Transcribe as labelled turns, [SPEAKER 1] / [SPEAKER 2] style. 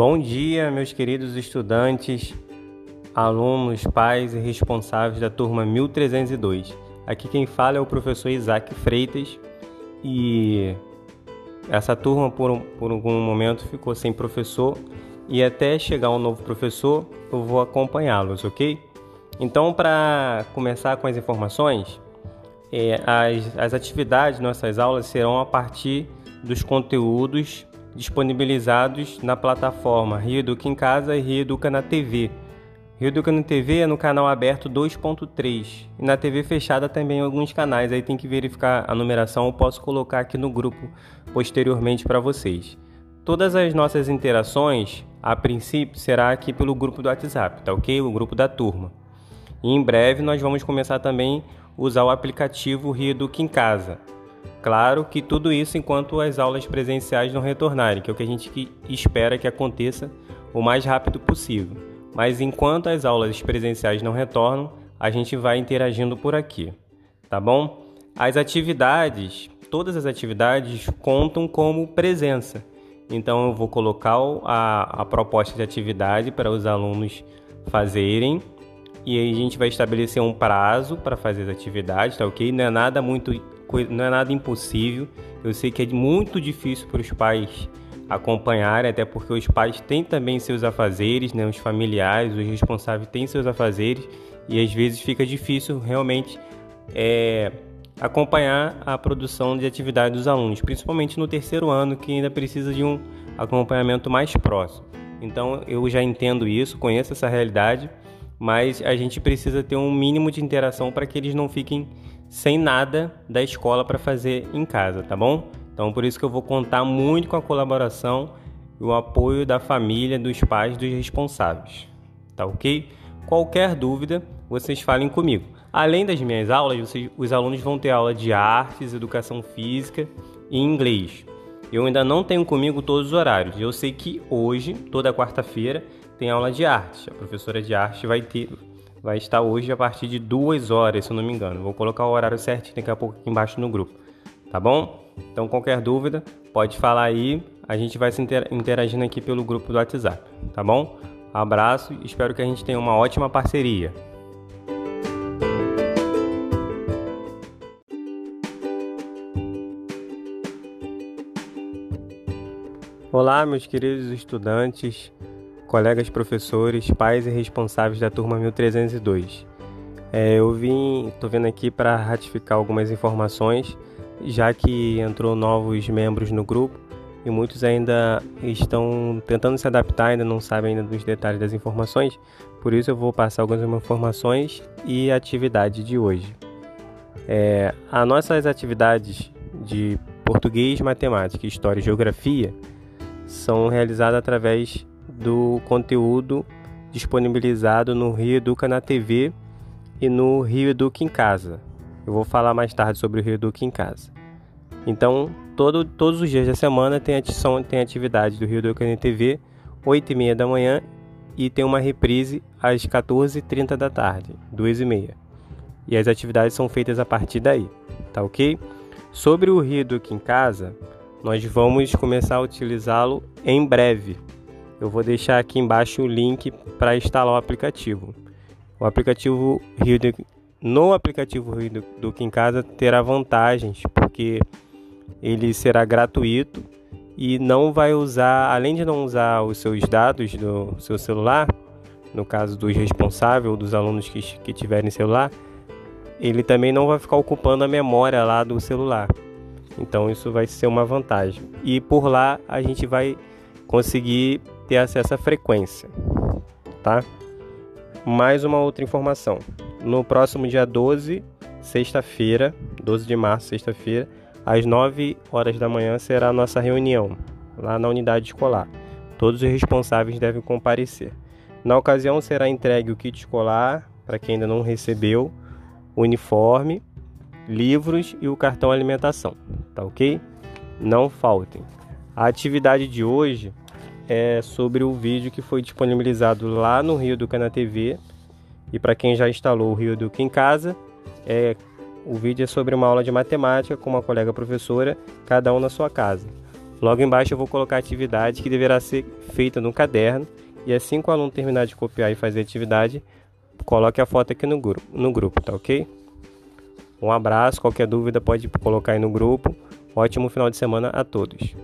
[SPEAKER 1] Bom dia, meus queridos estudantes, alunos, pais e responsáveis da turma 1302. Aqui quem fala é o professor Isaac Freitas e essa turma por, um, por algum momento ficou sem professor e até chegar um novo professor eu vou acompanhá-los, ok? Então, para começar com as informações, é, as, as atividades de nossas aulas serão a partir dos conteúdos disponibilizados na plataforma Rio Educa em Casa e Rio Educa na TV. Rio Educa na TV é no canal aberto 2.3 e na TV fechada também alguns canais, aí tem que verificar a numeração, eu posso colocar aqui no grupo posteriormente para vocês. Todas as nossas interações, a princípio, será aqui pelo grupo do WhatsApp, tá ok? O grupo da turma. E em breve nós vamos começar também a usar o aplicativo Rio Educa em Casa. Claro que tudo isso enquanto as aulas presenciais não retornarem, que é o que a gente espera que aconteça o mais rápido possível. Mas enquanto as aulas presenciais não retornam, a gente vai interagindo por aqui, tá bom? As atividades, todas as atividades contam como presença. Então eu vou colocar a, a proposta de atividade para os alunos fazerem e aí a gente vai estabelecer um prazo para fazer as atividades, tá ok? Não é nada muito não é nada impossível. Eu sei que é muito difícil para os pais acompanharem, até porque os pais têm também seus afazeres, né? os familiares, os responsáveis têm seus afazeres e às vezes fica difícil realmente é, acompanhar a produção de atividade dos alunos, principalmente no terceiro ano, que ainda precisa de um acompanhamento mais próximo. Então eu já entendo isso, conheço essa realidade, mas a gente precisa ter um mínimo de interação para que eles não fiquem sem nada da escola para fazer em casa, tá bom? Então por isso que eu vou contar muito com a colaboração e o apoio da família, dos pais, dos responsáveis, tá ok? Qualquer dúvida, vocês falem comigo. Além das minhas aulas, vocês, os alunos vão ter aula de artes, educação física e inglês. Eu ainda não tenho comigo todos os horários. Eu sei que hoje, toda quarta-feira, tem aula de arte. A professora de arte vai ter, vai estar hoje a partir de duas horas, se eu não me engano. Vou colocar o horário certinho daqui a pouco aqui embaixo no grupo, tá bom? Então, qualquer dúvida, pode falar aí. A gente vai se interagindo aqui pelo grupo do WhatsApp, tá bom? Abraço e espero que a gente tenha uma ótima parceria. Olá, meus queridos estudantes colegas professores, pais e responsáveis da turma 1302. É, eu vim, estou vendo aqui para ratificar algumas informações, já que entrou novos membros no grupo e muitos ainda estão tentando se adaptar, ainda não sabem ainda dos detalhes das informações. Por isso eu vou passar algumas informações e atividade de hoje. É, as nossas atividades de português, matemática, história e geografia são realizadas através do conteúdo disponibilizado no Rio Educa na TV e no Rio Educa em Casa. Eu vou falar mais tarde sobre o Rio Educa em Casa. Então, todo, todos os dias da semana tem, atição, tem atividade do Rio Educa na TV, 8 e meia da manhã, e tem uma reprise às 14h30 da tarde, 2 e. E as atividades são feitas a partir daí, tá ok? Sobre o Rio Educa em Casa, nós vamos começar a utilizá-lo em breve, eu vou deixar aqui embaixo o link para instalar o aplicativo. O aplicativo Rio no aplicativo Rio do, do em Casa terá vantagens, porque ele será gratuito e não vai usar, além de não usar os seus dados do seu celular, no caso dos responsáveis ou dos alunos que, que tiverem celular, ele também não vai ficar ocupando a memória lá do celular. Então isso vai ser uma vantagem. E por lá a gente vai conseguir ter acesso à frequência, tá? Mais uma outra informação. No próximo dia 12, sexta-feira, 12 de março, sexta-feira, às 9 horas da manhã será a nossa reunião lá na unidade escolar. Todos os responsáveis devem comparecer. Na ocasião será entregue o kit escolar para quem ainda não recebeu, o uniforme, livros e o cartão alimentação, tá ok? Não faltem. A atividade de hoje é sobre o vídeo que foi disponibilizado lá no Rio do Cana TV. E para quem já instalou o Rio do em casa, é, o vídeo é sobre uma aula de matemática com uma colega professora, cada um na sua casa. Logo embaixo eu vou colocar a atividade que deverá ser feita no caderno e assim que o aluno terminar de copiar e fazer a atividade, coloque a foto aqui no grupo, no grupo, tá ok? Um abraço, qualquer dúvida pode colocar aí no grupo. Ótimo final de semana a todos.